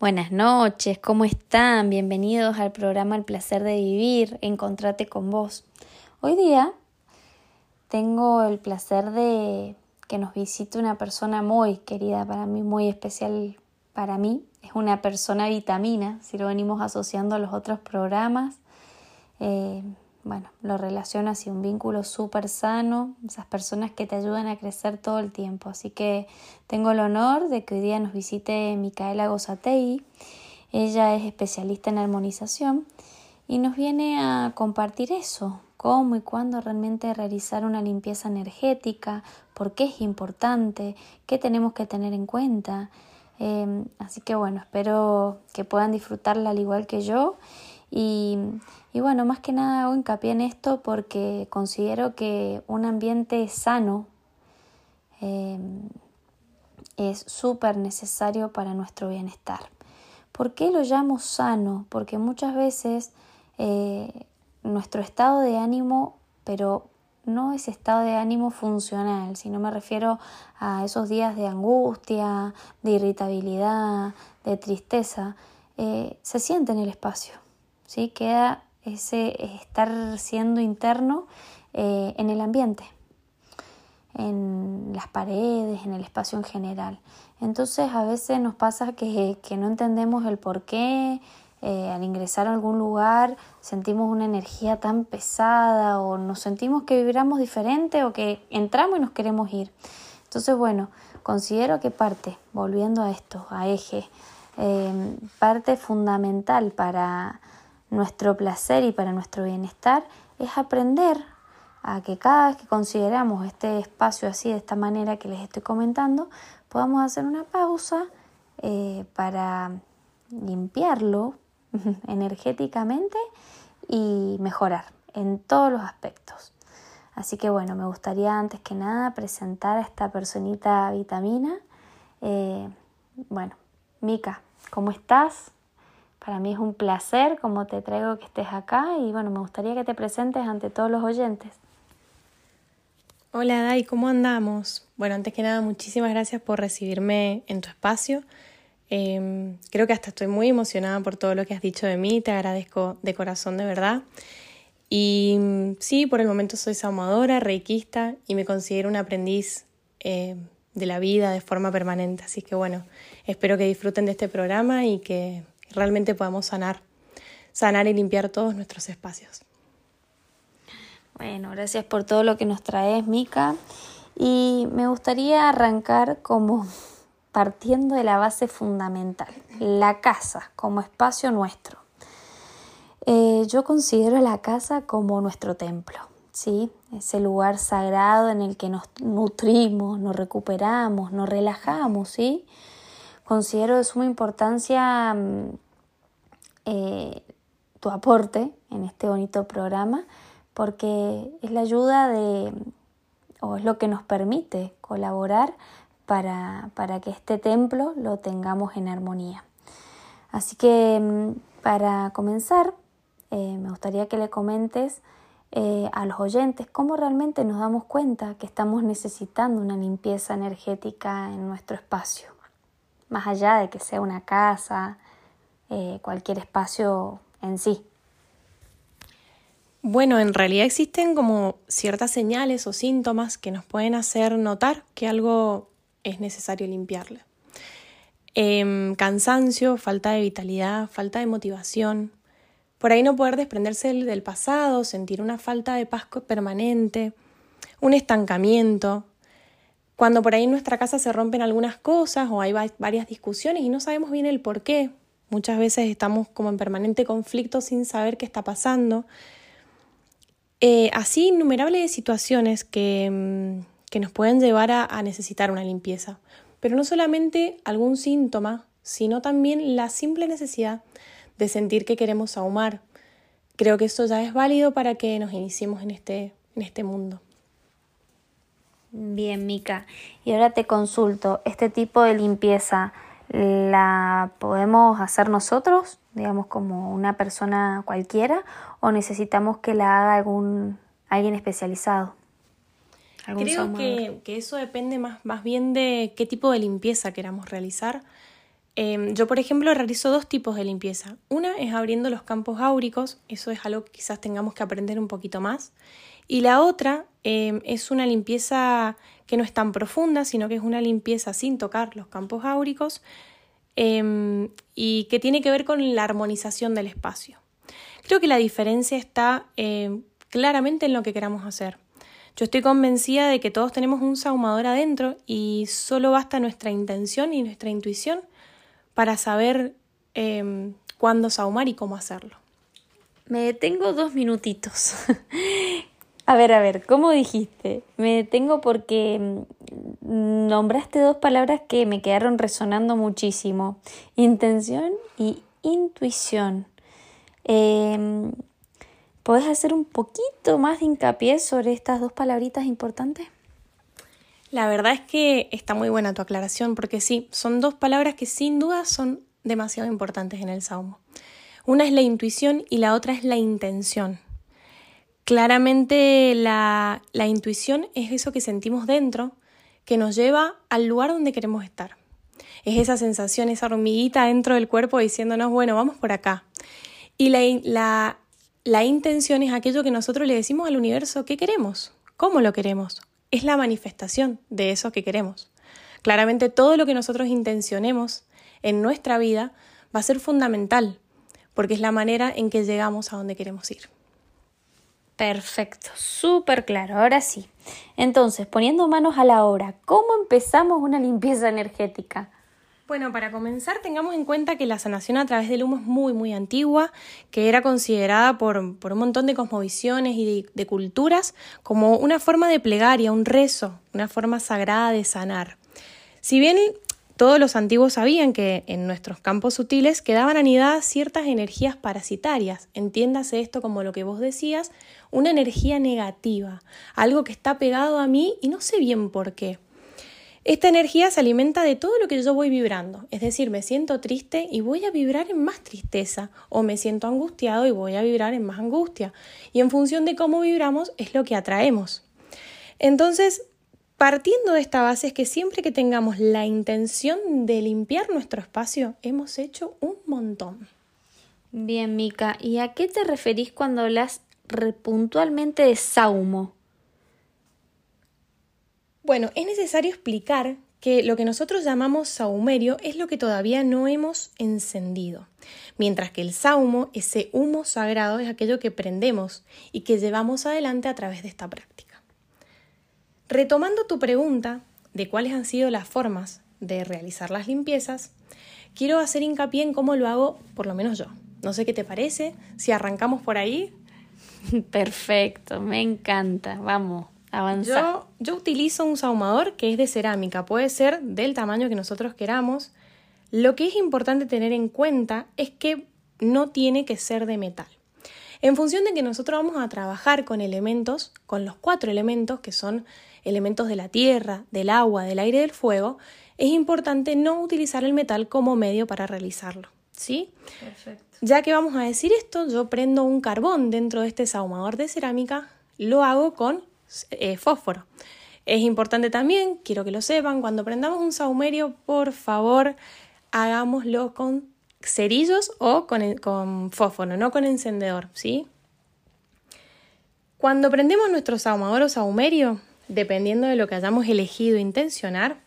Buenas noches, ¿cómo están? Bienvenidos al programa El placer de vivir, Encontrate con vos. Hoy día tengo el placer de que nos visite una persona muy querida para mí, muy especial para mí. Es una persona vitamina, si lo venimos asociando a los otros programas. Eh, bueno, lo relaciono hacia un vínculo súper sano, esas personas que te ayudan a crecer todo el tiempo. Así que tengo el honor de que hoy día nos visite Micaela Gozatei. Ella es especialista en armonización y nos viene a compartir eso, cómo y cuándo realmente realizar una limpieza energética, por qué es importante, qué tenemos que tener en cuenta. Em, así que bueno, espero que puedan disfrutarla al igual que yo y y bueno, más que nada hago hincapié en esto porque considero que un ambiente sano em, es súper necesario para nuestro bienestar. ¿Por qué lo llamo sano? Porque muchas veces eh, nuestro estado de ánimo, pero no ese estado de ánimo funcional, sino me refiero a esos días de angustia, de irritabilidad, de tristeza, eh, se siente en el espacio, ¿sí? queda ese estar siendo interno eh, en el ambiente, en las paredes, en el espacio en general. Entonces a veces nos pasa que, no entendemos el por qué. Eh, al ingresar a algún lugar sentimos una energía tan pesada o nos sentimos que vibramos diferente o que entramos y nos queremos ir. Entonces, bueno, considero que parte, volviendo a esto, a eje, eh, parte fundamental para, nuestro placer y para nuestro bienestar es aprender a que cada vez que consideramos este espacio así, de esta manera que les estoy comentando, podamos hacer una pausa eh, para limpiarlo energéticamente y mejorar en todos los aspectos. Así que bueno, me gustaría antes que nada presentar a esta personita vitamina. Eh, bueno, Mica, ¿cómo estás? Para mí es un placer como te traigo que estés acá y bueno, me gustaría que te presentes ante todos los oyentes. Hola Dai, ¿cómo andamos? Bueno, antes que nada, muchísimas gracias por recibirme en tu espacio. Em, creo que hasta estoy muy emocionada por todo lo que has dicho de mí, te agradezco de corazón de verdad. Y mm, sí, por el momento soy saumadora, reikista y me considero un aprendiz eh, de la vida de forma permanente. Así que bueno, espero que disfruten de este programa y que realmente podamos sanar, sanar y limpiar todos nuestros espacios. Bueno, gracias por todo lo que nos traes, Mica. Y me gustaría arrancar como partiendo de la base fundamental, la casa como espacio nuestro. Eh, yo considero la casa como nuestro templo, ¿sí? ese lugar sagrado en el que nos nutrimos, nos recuperamos, nos relajamos, ¿sí? Considero de suma importancia mm, eh, tu aporte en este bonito programa porque es la ayuda de, o es lo que nos permite colaborar para, que este templo lo tengamos en armonía. Así que mm, para comenzar, eh, me gustaría que le comentes eh, a los oyentes cómo realmente nos damos cuenta que estamos necesitando una limpieza energética en nuestro espacio más allá de que sea una casa, eh, cualquier espacio en sí. Bueno, en realidad existen como ciertas señales o síntomas que nos pueden hacer notar que algo es necesario limpiarle. Em, cansancio, falta de vitalidad, falta de motivación. Por ahí no poder desprenderse del pasado, sentir una falta de paz permanente, un estancamiento, cuando por ahí en nuestra casa se rompen algunas cosas o hay varias discusiones y no sabemos bien el por qué. Muchas veces estamos como en permanente conflicto sin saber qué está pasando. Eh, así innumerables situaciones que, mm, que nos pueden llevar a, a necesitar una limpieza. Pero no solamente algún síntoma, sino también la simple necesidad de sentir que queremos ahumar. Creo que eso ya es válido para que nos iniciemos en este, en este mundo. Bien, Mica. Y ahora te consulto, ¿este tipo de limpieza la podemos hacer nosotros, digamos como una persona cualquiera, o necesitamos que la haga algún alguien especializado? Creo que, eso depende más, más bien de qué tipo de limpieza queramos realizar. Em, yo, por ejemplo, realizo dos tipos de limpieza. Una es abriendo los campos áuricos, eso es algo que quizás tengamos que aprender un poquito más. Y la otra em, es una limpieza que no es tan profunda, sino que es una limpieza sin tocar los campos áuricos em, y que tiene que ver con la armonización del espacio. Creo que la diferencia está claramente en lo que queramos hacer. Yo estoy convencida de que todos tenemos un saumador adentro y solo basta nuestra intención y nuestra intuición para saber em, cuándo saumar y cómo hacerlo. Me detengo dos minutitos. a ver, a ver, ¿cómo dijiste? Me detengo porque mm, nombraste dos palabras que me quedaron resonando muchísimo. Intención y intuición. Eh, ¿Podés hacer un poquito más de hincapié sobre estas dos palabritas importantes? La verdad es que está muy buena tu aclaración porque sí, son dos palabras que sin duda son demasiado importantes en el Salmo. Una es la intuición y la otra es la intención. Claramente la, la intuición es eso que sentimos dentro que nos lleva al lugar donde queremos estar. Es esa sensación, esa hormiguita dentro del cuerpo diciéndonos, bueno, vamos por acá. Y la, la, la intención es aquello que nosotros le decimos al universo que queremos, cómo lo queremos, es la manifestación de eso que queremos. Claramente todo lo que nosotros intencionemos en nuestra vida va a ser fundamental, porque es la manera en que llegamos a donde queremos ir. Perfecto, súper claro, ahora sí. Entonces, poniendo manos a la obra, ¿cómo empezamos una limpieza energética? Bueno, para comenzar tengamos en cuenta que la sanación a través del humo es muy, muy antigua, que era considerada por, un montón de cosmovisiones y de, culturas como una forma de plegaria, un rezo, una forma sagrada de sanar. Si bien todos los antiguos sabían que en nuestros campos sutiles quedaban anidadas ciertas energías parasitarias. Entiéndase esto como lo que vos decías, una energía negativa, algo que está pegado a mí y no sé bien por qué. Esta energía se alimenta de todo lo que yo voy vibrando, es decir, me siento triste y voy a vibrar en más tristeza, o me siento angustiado y voy a vibrar en más angustia, y en función de cómo vibramos es lo que atraemos. Entonces, partiendo de esta base es que siempre que tengamos la intención de limpiar nuestro espacio, hemos hecho un montón. Bien, Mica, ¿y a qué te referís cuando hablas puntualmente de saumo? Bueno, es necesario explicar que lo que nosotros llamamos saumerio es lo que todavía no hemos encendido, mientras que el saumo, ese humo sagrado, es aquello que prendemos y que llevamos adelante a través de esta práctica. Retomando tu pregunta de cuáles han sido las formas de realizar las limpiezas, quiero hacer hincapié en cómo lo hago, por lo menos yo. No sé qué te parece, si arrancamos por ahí. Perfecto, me encanta, vamos. Yo, yo utilizo un saumador que es de cerámica, puede ser del tamaño que nosotros queramos. Lo que es importante tener en cuenta es que no tiene que ser de metal. En función de que nosotros vamos a trabajar con elementos, con los cuatro elementos que son elementos de la tierra, del agua, del aire y del fuego, es importante no utilizar el metal como medio para realizarlo. ¿Sí? Perfecto. Ya que vamos a decir esto, yo prendo un carbón dentro de este saumador de cerámica, lo hago con eh, fósforo. Es importante también, quiero que lo sepan, cuando prendamos un saumerio, por favor, hagámoslo con cerillos o con, con fósforo, no con encendedor, ¿sí? Cuando prendemos nuestro saumador o saumerio, dependiendo de lo que hayamos elegido intencionar,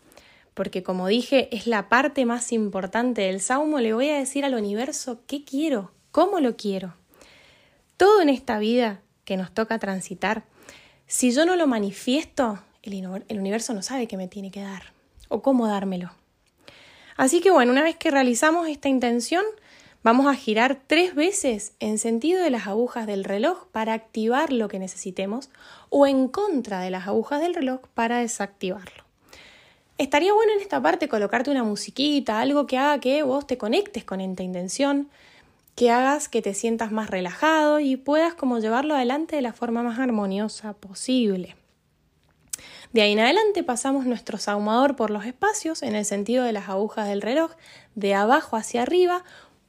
porque como dije, es la parte más importante del saumo, le voy a decir al universo qué quiero, cómo lo quiero. Todo en esta vida que nos toca transitar si yo no lo manifiesto, el, universo no sabe qué me tiene que dar o cómo dármelo. Así que bueno, una vez que realizamos esta intención, vamos a girar tres veces en sentido de las agujas del reloj para activar lo que necesitemos o en contra de las agujas del reloj para desactivarlo. Estaría bueno en esta parte colocarte una musiquita, algo que haga que vos te conectes con esta intención, que hagas que te sientas más relajado y puedas como llevarlo adelante de la forma más armoniosa posible. De ahí en adelante pasamos nuestro saumador por los espacios en el sentido de las agujas del reloj, de abajo hacia arriba,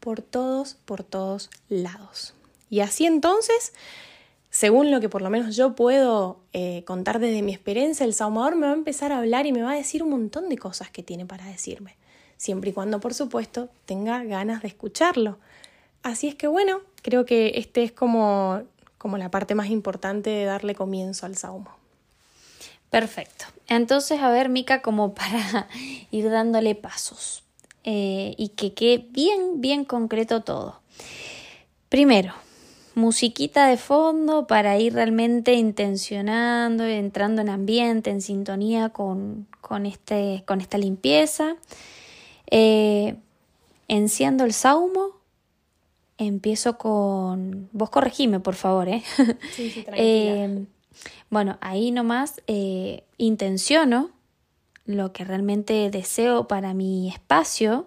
por todos, por todos lados. Y así entonces, según lo que por lo menos yo puedo eh, contar desde mi experiencia, el saumador me va a empezar a hablar y me va a decir un montón de cosas que tiene para decirme. siempre y cuando, por supuesto, tenga ganas de escucharlo. Así es que bueno, creo que este es como, como la parte más importante de darle comienzo al saumo. Perfecto. Entonces, a ver, Mica, como para ir dándole pasos eh, y que quede bien, bien concreto todo. Primero, musiquita de fondo para ir realmente intencionando, entrando en ambiente, en sintonía con, con, este, con esta limpieza. Eh, enciendo el saumo. Empiezo con. Vos corregime, por favor, ¿eh? Sí, sí, eh bueno, ahí nomás eh, intenciono lo que realmente deseo para mi espacio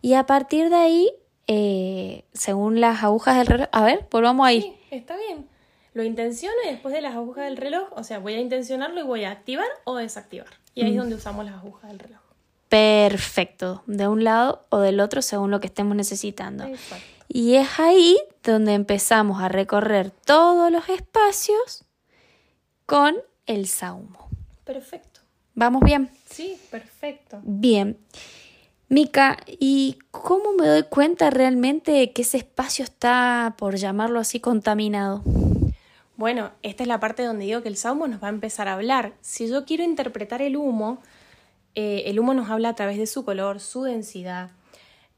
y a partir de ahí eh, según las agujas del reloj. A ver, volvamos ahí. Sí, está bien. Lo intenciono y después de las agujas del reloj, o sea, voy a intencionarlo y voy a activar o desactivar. Y ahí es donde usamos las agujas del reloj. Perfecto, de un lado o del otro según lo que estemos necesitando. Y es ahí donde empezamos a recorrer todos los espacios con el saumo. Perfecto. ¿Vamos bien? Sí, perfecto. Bien. Mica, ¿y cómo me doy cuenta realmente de que ese espacio está, por llamarlo así, contaminado? Bueno, esta es la parte donde digo que el saumo nos va a empezar a hablar. Si yo quiero interpretar el humo, eh, el humo nos habla a través de su color, su densidad.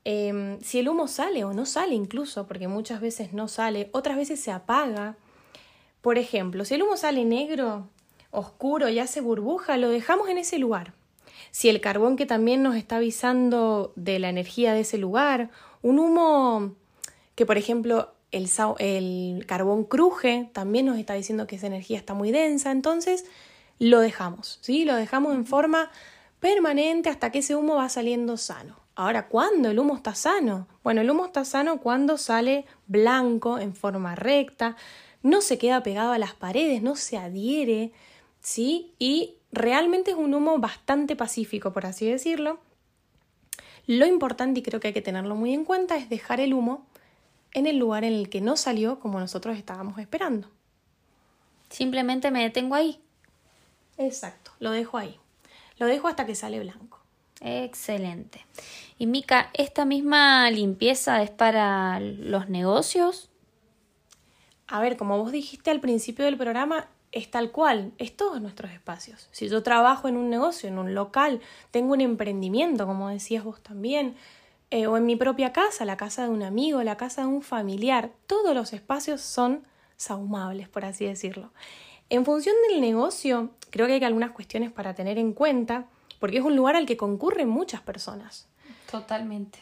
Em, si el humo sale o no sale incluso, porque muchas veces no sale, otras veces se apaga. Por ejemplo, si el humo sale negro, oscuro y hace burbuja, lo dejamos en ese lugar si el carbón que también nos está avisando de la energía de ese lugar, un humo que por ejemplo el, el carbón cruje, también nos está diciendo que esa energía está muy densa, entonces lo dejamos, ¿sí? Lo dejamos en forma permanente hasta que ese humo va saliendo sano. Ahora, ¿cuándo el humo está sano? Bueno, el humo está sano cuando sale blanco en forma recta, no se queda pegado a las paredes, no se adhiere, ¿sí? Y realmente es un humo bastante pacífico, por así decirlo. Lo importante, y creo que hay que tenerlo muy en cuenta, es dejar el humo en el lugar en el que no salió como nosotros estábamos esperando. Simplemente me detengo ahí. Exacto, lo dejo ahí. Lo dejo hasta que sale blanco. Excelente. Y Mica, ¿esta misma limpieza es para los negocios? A ver, como vos dijiste al principio del programa, es tal cual, es todos nuestros espacios. Si yo trabajo en un negocio, en un local, tengo un emprendimiento, como decías vos también, eh, o en mi propia casa, la casa de un amigo, la casa de un familiar, todos los espacios son saumables, por así decirlo. En función del negocio, creo que hay algunas cuestiones para tener en cuenta, porque es un lugar al que concurren muchas personas. Totalmente.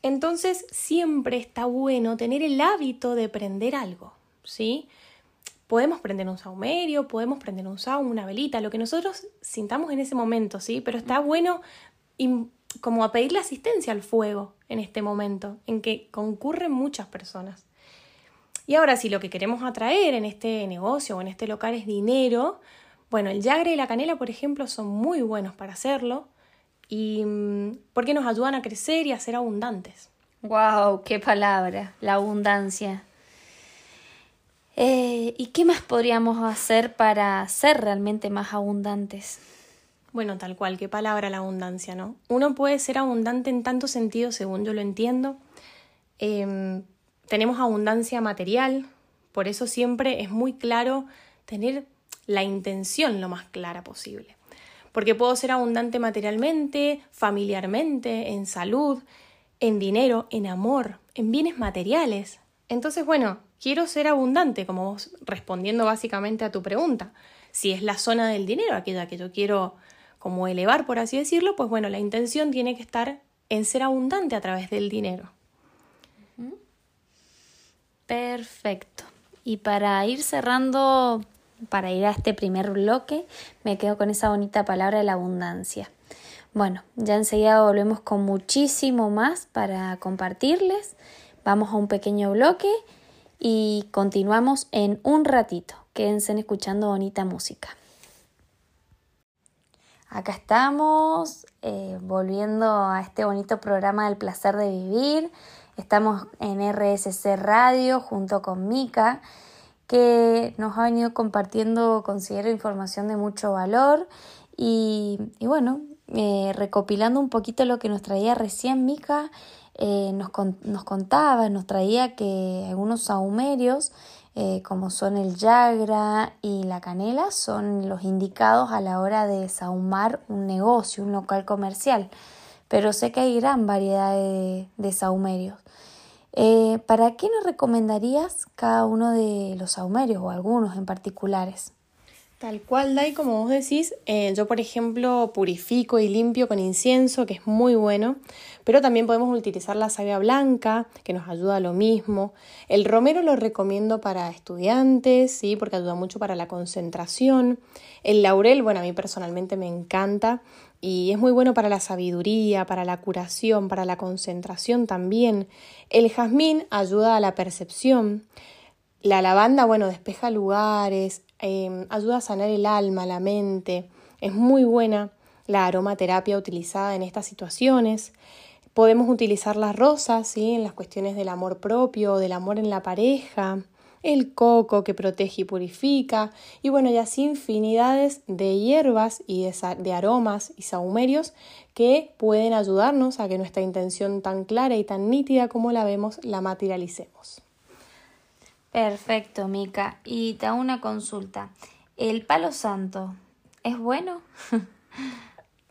Entonces, siempre está bueno tener el hábito de prender algo, ¿sí? Podemos prender un saumerio, podemos prender un saum, una velita, lo que nosotros sintamos en ese momento, ¿sí? Pero está bueno como a pedirle asistencia al fuego en este momento, en que concurren muchas personas. Y ahora, si lo que queremos atraer en este negocio o en este local es dinero, bueno, el yagre y la canela, por ejemplo, son muy buenos para hacerlo y mm, porque nos ayudan a crecer y a ser abundantes. ¡Wow! ¡Qué palabra! La abundancia. Eh, ¿Y qué más podríamos hacer para ser realmente más abundantes? Bueno, tal cual, qué palabra la abundancia, ¿no? Uno puede ser abundante en tantos sentidos, según yo lo entiendo. Em, tenemos abundancia material, por eso siempre es muy claro tener la intención lo más clara posible. Porque puedo ser abundante materialmente, familiarmente, en salud, en dinero, en amor, en bienes materiales. Entonces, bueno, quiero ser abundante, como vos respondiendo básicamente a tu pregunta. Si es la zona del dinero, aquella que yo quiero como elevar, por así decirlo, pues bueno, la intención tiene que estar en ser abundante a través del dinero. Perfecto. Y para ir cerrando, para ir a este primer bloque, me quedo con esa bonita palabra de la abundancia. Bueno, ya enseguida volvemos con muchísimo más para compartirles. Vamos a un pequeño bloque y continuamos en un ratito. Quédense escuchando bonita música. Acá estamos, eh, volviendo a este bonito programa del placer de vivir. Estamos en RSC Radio junto con Mika, que nos ha venido compartiendo, considero, información de mucho valor. Y, bueno, eh, recopilando un poquito lo que nos traía recién Mica, eh, nos, nos, contaba, nos traía que algunos saumerios, eh, como son el yagra y la canela, son los indicados a la hora de saumar un negocio, un local comercial. Pero sé que hay gran variedad de, de saumerios. Eh, ¿Para qué nos recomendarías cada uno de los saumerios o algunos en particulares? Tal cual, Dai, como vos decís, eh, yo por ejemplo purifico y limpio con incienso, que es muy bueno, pero también podemos utilizar la savia blanca, que nos ayuda a lo mismo. El romero lo recomiendo para estudiantes, sí, porque ayuda mucho para la concentración. El laurel, bueno, a mí personalmente me encanta y es muy bueno para la sabiduría, para la curación, para la concentración también. El jazmín ayuda a la percepción. La lavanda, bueno, despeja lugares, em, ayuda a sanar el alma, la mente. Es muy buena la aromaterapia utilizada en estas situaciones. Podemos utilizar las rosas, ¿sí? En las cuestiones del amor propio, del amor en la pareja el coco que protege y purifica, y bueno, y así infinidades de hierbas y de, aromas y sahumerios que pueden ayudarnos a que nuestra intención tan clara y tan nítida como la vemos la materialicemos. Perfecto, Mica. Y te hago una consulta. ¿El palo santo es bueno?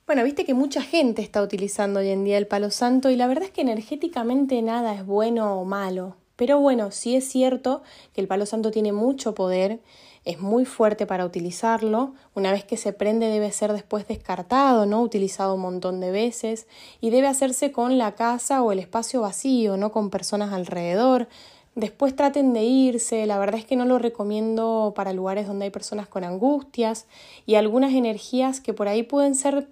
Bueno, viste que mucha gente está utilizando hoy en día el palo santo y la verdad es que energéticamente nada es bueno o malo. Pero bueno, sí es cierto que el palo santo tiene mucho poder, es muy fuerte para utilizarlo, una vez que se prende debe ser después descartado, ¿no? Utilizado un montón de veces y debe hacerse con la casa o el espacio vacío, no con personas alrededor. Después traten de irse, la verdad es que no lo recomiendo para lugares donde hay personas con angustias y algunas energías que por ahí pueden ser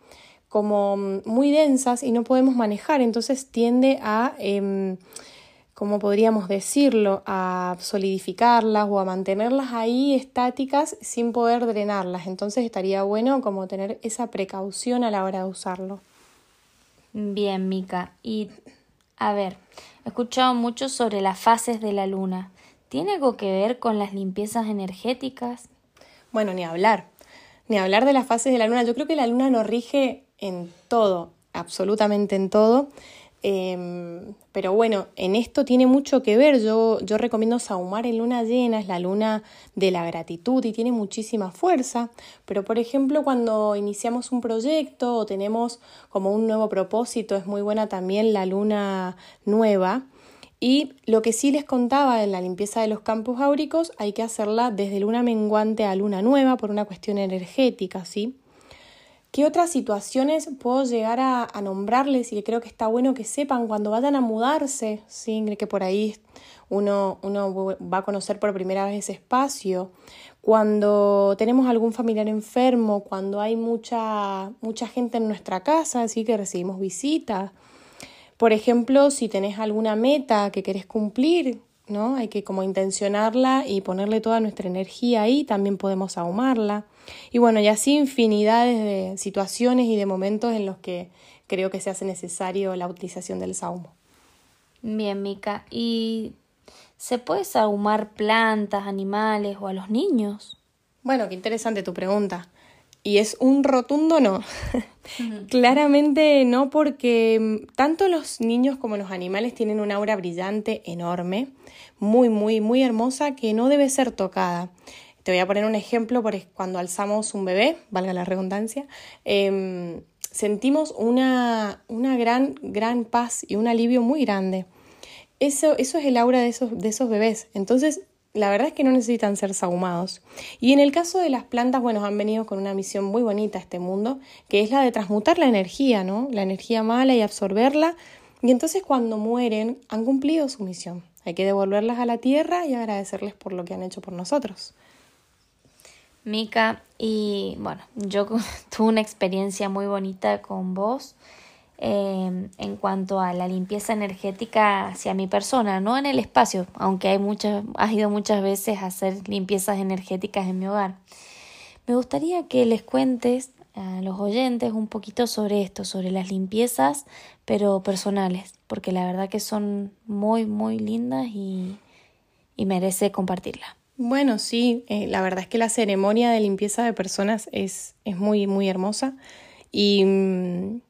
como muy densas y no podemos manejar, entonces tiende a... Em, ¿cómo podríamos decirlo?, a solidificarlas o a mantenerlas ahí estáticas sin poder drenarlas. Entonces estaría bueno como tener esa precaución a la hora de usarlo. Bien, Mica. Y a ver, he escuchado mucho sobre las fases de la luna. ¿Tiene algo que ver con las limpiezas energéticas? Bueno, ni hablar. Ni hablar de las fases de la luna. Yo creo que la luna nos rige en todo, absolutamente en todo. Em, pero bueno, en esto tiene mucho que ver. Yo, yo recomiendo saumar en luna llena, es la luna de la gratitud y tiene muchísima fuerza. Pero por ejemplo, cuando iniciamos un proyecto o tenemos como un nuevo propósito, es muy buena también la luna nueva. Y lo que sí les contaba en la limpieza de los campos áuricos, hay que hacerla desde luna menguante a luna nueva por una cuestión energética, ¿sí? ¿Qué otras situaciones puedo llegar a, nombrarles y que creo que está bueno que sepan cuando vayan a mudarse? ¿sí? Que por ahí uno, uno va a conocer por primera vez ese espacio. Cuando tenemos algún familiar enfermo, cuando hay mucha, mucha gente en nuestra casa, así que recibimos visitas. Por ejemplo, si tenés alguna meta que querés cumplir, ¿no? Hay que como intencionarla y ponerle toda nuestra energía ahí, también podemos ahumarla. Y bueno, y así infinidades de situaciones y de momentos en los que creo que se hace necesario la utilización del saumo. Bien, Mica. ¿Y se puede saumar plantas, animales o a los niños? Bueno, qué interesante tu pregunta. Y es un rotundo no. Claramente no, porque mm, tanto los niños como los animales tienen una aura brillante enorme, muy, muy, muy hermosa, que no debe ser tocada. Te voy a poner un ejemplo, porque cuando alzamos un bebé, valga la redundancia, em, sentimos una, una, gran, gran paz y un alivio muy grande. Eso, eso es el aura de esos, de esos bebés. Entonces, la verdad es que no necesitan ser sahumados. Y en el caso de las plantas, bueno, han venido con una misión muy bonita a este mundo, que es la de transmutar la energía, ¿no? La energía mala y absorberla. Y entonces cuando mueren, han cumplido su misión. Hay que devolverlas a la tierra y agradecerles por lo que han hecho por nosotros. Mica, y bueno, yo tuve una experiencia muy bonita con vos em, en cuanto a la limpieza energética hacia mi persona, no en el espacio, aunque hay muchas, has ido muchas veces a hacer limpiezas energéticas en mi hogar. Me gustaría que les cuentes a los oyentes un poquito sobre esto, sobre las limpiezas, pero personales, porque la verdad que son muy, muy lindas y, y merece compartirla. Bueno, sí, eh, la verdad es que la ceremonia de limpieza de personas es, es muy, muy hermosa Y mm,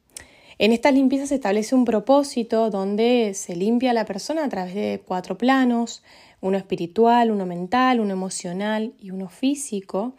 en estas limpiezas se establece un propósito donde se limpia a la persona a través de cuatro planos, uno espiritual, uno mental, uno emocional y uno físico.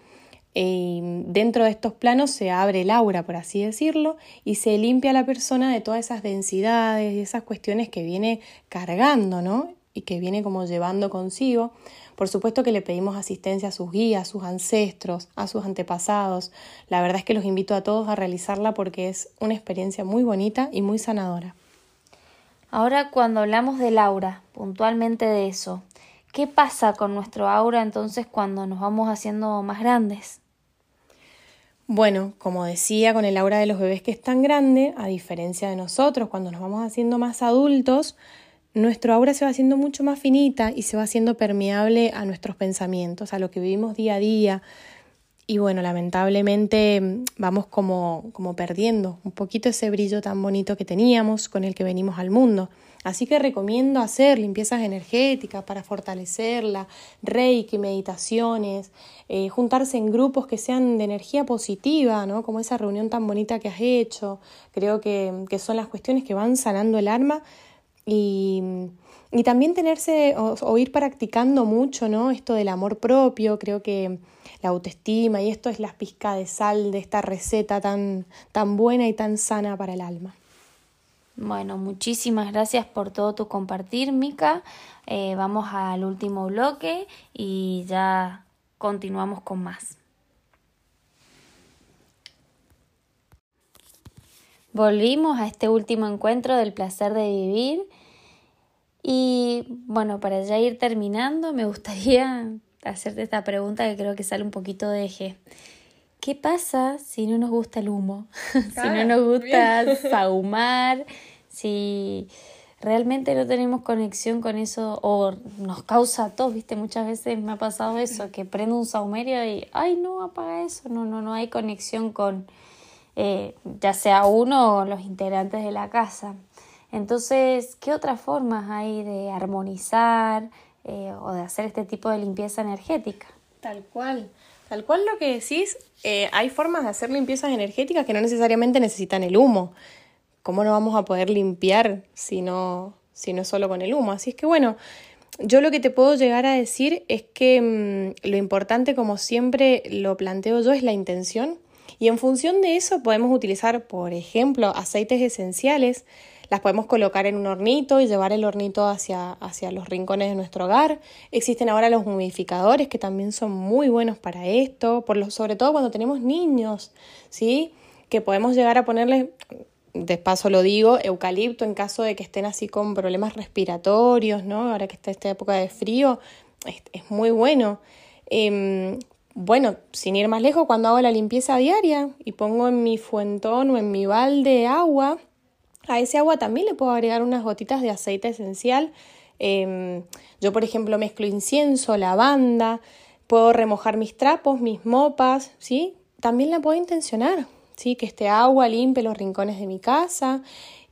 Eh, dentro de estos planos se abre el aura, por así decirlo, y se limpia a la persona de todas esas densidades y esas cuestiones que viene cargando, ¿no? Y que viene como llevando consigo. Por supuesto que le pedimos asistencia a sus guías, a sus ancestros, a sus antepasados. La verdad es que los invito a todos a realizarla porque es una experiencia muy bonita y muy sanadora. Ahora cuando hablamos del aura, puntualmente de eso, ¿qué pasa con nuestro aura entonces cuando nos vamos haciendo más grandes? Bueno, como decía, con el aura de los bebés que es tan grande, a diferencia de nosotros, cuando nos vamos haciendo más adultos, nuestro aura se va haciendo mucho más finita y se va haciendo permeable a nuestros pensamientos, a lo que vivimos día a día. Y bueno, lamentablemente mm, vamos como, como perdiendo un poquito ese brillo tan bonito que teníamos con el que venimos al mundo. Así que recomiendo hacer limpiezas energéticas para fortalecerla, reiki, meditaciones, eh, juntarse en grupos que sean de energía positiva, ¿no? como esa reunión tan bonita que has hecho. Creo que, que son las cuestiones que van sanando el alma y, y también tenerse o, ir practicando mucho, ¿no? Esto del amor propio, creo que la autoestima y esto es la pizca de sal de esta receta tan, tan buena y tan sana para el alma. Bueno, muchísimas gracias por todo tu compartir, Mica. Eh, vamos al último bloque y ya continuamos con más. Volvimos a este último encuentro del placer de vivir y bueno, para ya ir terminando, me gustaría hacerte esta pregunta que creo que sale un poquito de eje. ¿Qué pasa si no nos gusta el humo? si no nos gusta saumar, si realmente no tenemos conexión con eso o nos causa tos, viste, muchas veces me ha pasado eso, que prendo un saumerio y, ay, no, apaga eso, no, no, no hay conexión con, eh, ya sea uno o los integrantes de la casa. Entonces, ¿qué otras formas hay de armonizar eh, o de hacer este tipo de limpieza energética? Tal cual. Tal cual lo que decís, eh, hay formas de hacer limpiezas energéticas que no necesariamente necesitan el humo. ¿Cómo no vamos a poder limpiar si no, si no solo con el humo? Así es que bueno, yo lo que te puedo llegar a decir es que mm, lo importante, como siempre lo planteo yo, es la intención y en función de eso podemos utilizar, por ejemplo, aceites esenciales. Las podemos colocar en un hornito y llevar el hornito hacia, hacia los rincones de nuestro hogar. Existen ahora los humidificadores que también son muy buenos para esto, por lo, sobre todo cuando tenemos niños, ¿sí? Que podemos llegar a ponerles, de paso lo digo, eucalipto en caso de que estén así con problemas respiratorios, ¿no? Ahora que está esta época de frío, es, muy bueno. Em, bueno, sin ir más lejos, cuando hago la limpieza diaria y pongo en mi fuentón o en mi balde agua, a ese agua también le puedo agregar unas gotitas de aceite esencial. Em, yo, por ejemplo, mezclo incienso, lavanda, puedo remojar mis trapos, mis mopas, ¿sí? También la puedo intencionar, ¿sí? Que este agua limpie los rincones de mi casa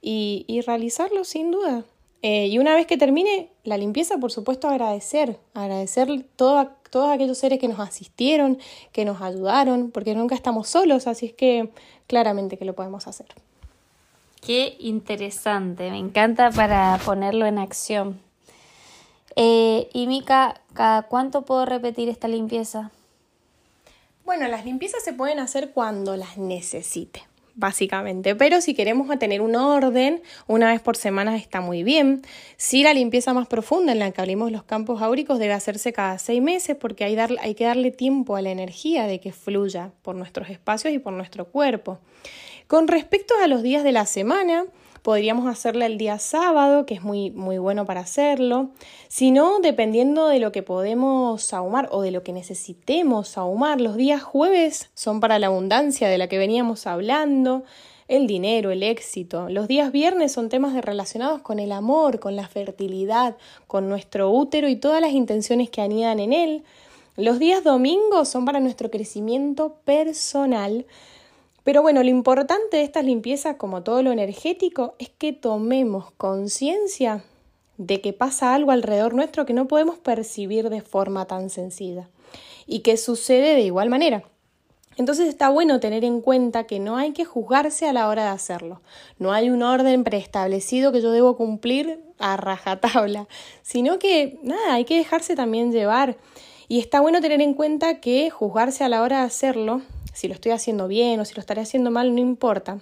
y, y realizarlo sin duda. Eh, y una vez que termine la limpieza, por supuesto, agradecer, agradecer todo, todos aquellos seres que nos asistieron, que nos ayudaron, porque nunca estamos solos, así es que claramente que lo podemos hacer. Qué interesante, me encanta para ponerlo en acción. Eh, y Mica, ¿cada cuánto puedo repetir esta limpieza? Bueno, las limpiezas se pueden hacer cuando las necesite básicamente. Pero si queremos tener un orden, una vez por semana está muy bien. Si la limpieza más profunda en la que abrimos los campos áuricos debe hacerse cada seis meses porque hay, hay que darle tiempo a la energía de que fluya por nuestros espacios y por nuestro cuerpo. Con respecto a los días de la semana, Podríamos hacerla el día sábado, que es muy, muy bueno para hacerlo. Si no, dependiendo de lo que podemos ahumar o de lo que necesitemos ahumar, los días jueves son para la abundancia de la que veníamos hablando, el dinero, el éxito. Los días viernes son temas relacionados con el amor, con la fertilidad, con nuestro útero y todas las intenciones que anidan en él. Los días domingos son para nuestro crecimiento personal, pero bueno, lo importante de estas limpiezas, como todo lo energético, es que tomemos conciencia de que pasa algo alrededor nuestro que no podemos percibir de forma tan sencilla y que sucede de igual manera. Entonces está bueno tener en cuenta que no hay que juzgarse a la hora de hacerlo. No hay un orden preestablecido que yo debo cumplir a rajatabla, sino que nada, hay que dejarse también llevar. Y está bueno tener en cuenta que juzgarse a la hora de hacerlo, si lo estoy haciendo bien o si lo estaré haciendo mal, no importa.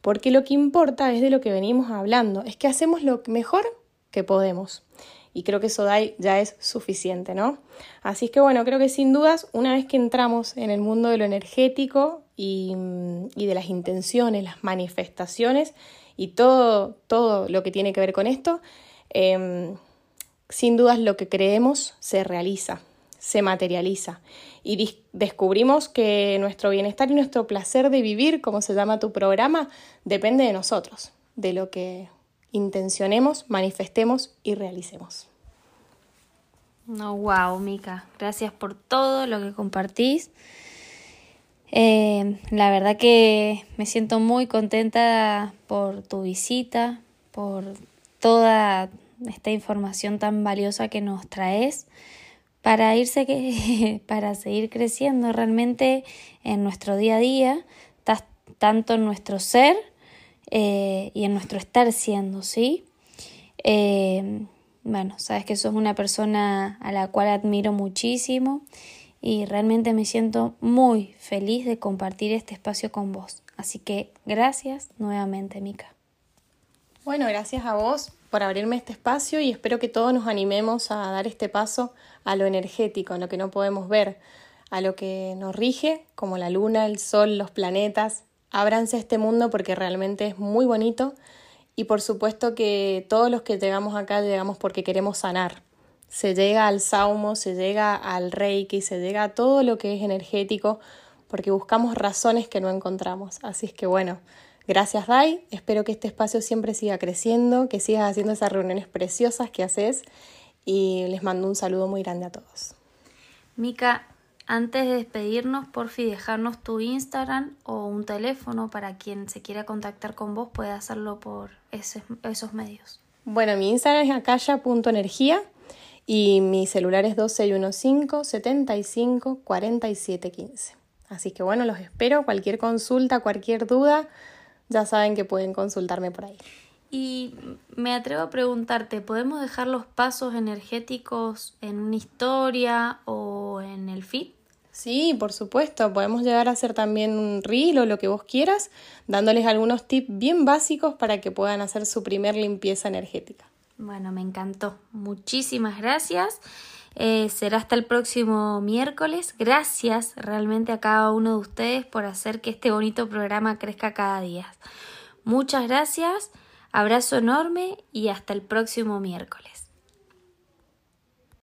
Porque lo que importa es de lo que venimos hablando, es que hacemos lo mejor que podemos y creo que eso ya es suficiente, ¿no? Así que bueno, creo que sin dudas, una vez que entramos en el mundo de lo energético y, de las intenciones, las manifestaciones y todo, todo lo que tiene que ver con esto, em, sin dudas lo que creemos se realiza, se materializa y descubrimos que nuestro bienestar y nuestro placer de vivir, como se llama tu programa, depende de nosotros, de lo que intencionemos, manifestemos y realicemos. No, wow, Mica, gracias por todo lo que compartís. Eh, la verdad que me siento muy contenta por tu visita, por toda esta información tan valiosa que nos traes para irse para seguir creciendo realmente en nuestro día a día, tanto en nuestro ser eh, y en nuestro estar siendo, ¿sí? Eh, bueno, sabes que sos una persona a la cual admiro muchísimo y realmente me siento muy feliz de compartir este espacio con vos. Así que gracias nuevamente, Mica. Bueno, gracias a vos por abrirme este espacio y espero que todos nos animemos a dar este paso a lo energético, a lo que no podemos ver, a lo que nos rige, como la luna, el sol, los planetas, ábranse este mundo porque realmente es muy bonito y por supuesto que todos los que llegamos acá llegamos porque queremos sanar. Se llega al saumo, se llega al reiki, se llega a todo lo que es energético porque buscamos razones que no encontramos. Así es que bueno, gracias Dai, espero que este espacio siempre siga creciendo, que sigas haciendo esas reuniones preciosas que haces y les mando un saludo muy grande a todos. Mica, antes de despedirnos, por fin dejarnos tu Instagram o un teléfono para quien se quiera contactar con vos puede hacerlo por esos medios. Bueno, mi Instagram es acaya.energía y mi celular es 2615 75 47 15. Así que bueno, los espero. Cualquier consulta, cualquier duda, ya saben que pueden consultarme por ahí. Y me atrevo a preguntarte, ¿podemos dejar los pasos energéticos en una historia o en el feed? Sí, por supuesto. Podemos llegar a hacer también un reel o lo que vos quieras, dándoles algunos tips bien básicos para que puedan hacer su primer limpieza energética. Bueno, me encantó. Muchísimas gracias. Eh, será hasta el próximo miércoles. Gracias realmente a cada uno de ustedes por hacer que este bonito programa crezca cada día. Muchas gracias, abrazo enorme y hasta el próximo miércoles.